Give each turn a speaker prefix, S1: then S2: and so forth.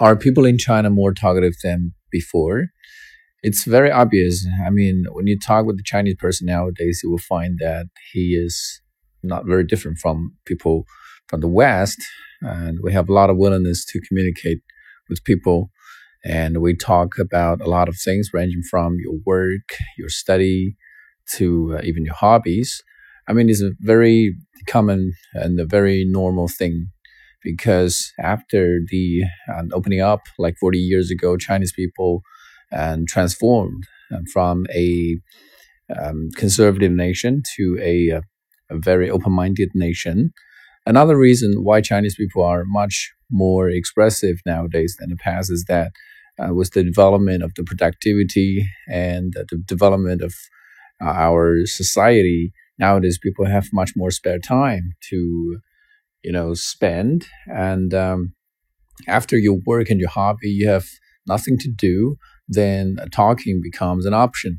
S1: are people in China more talkative than before? It's very obvious. I mean, when you talk with the Chinese person nowadays, you will find that he is not very different from people from the West. And we have a lot of willingness to communicate with people. And we talk about a lot of things ranging from your work, your study, to uh, even your hobbies. I mean, it's a very common and a very normal thing because after the um, opening up like 40 years ago, Chinese people and transformed um, from a um, conservative nation to a, uh, a very open-minded nation. Another reason why Chinese people are much more expressive nowadays than the past is that uh, with the development of the productivity and the development of uh, our society, nowadays people have much more spare time to, you know, spend. And um, after your work and your hobby, you have nothing to do then talking becomes an option.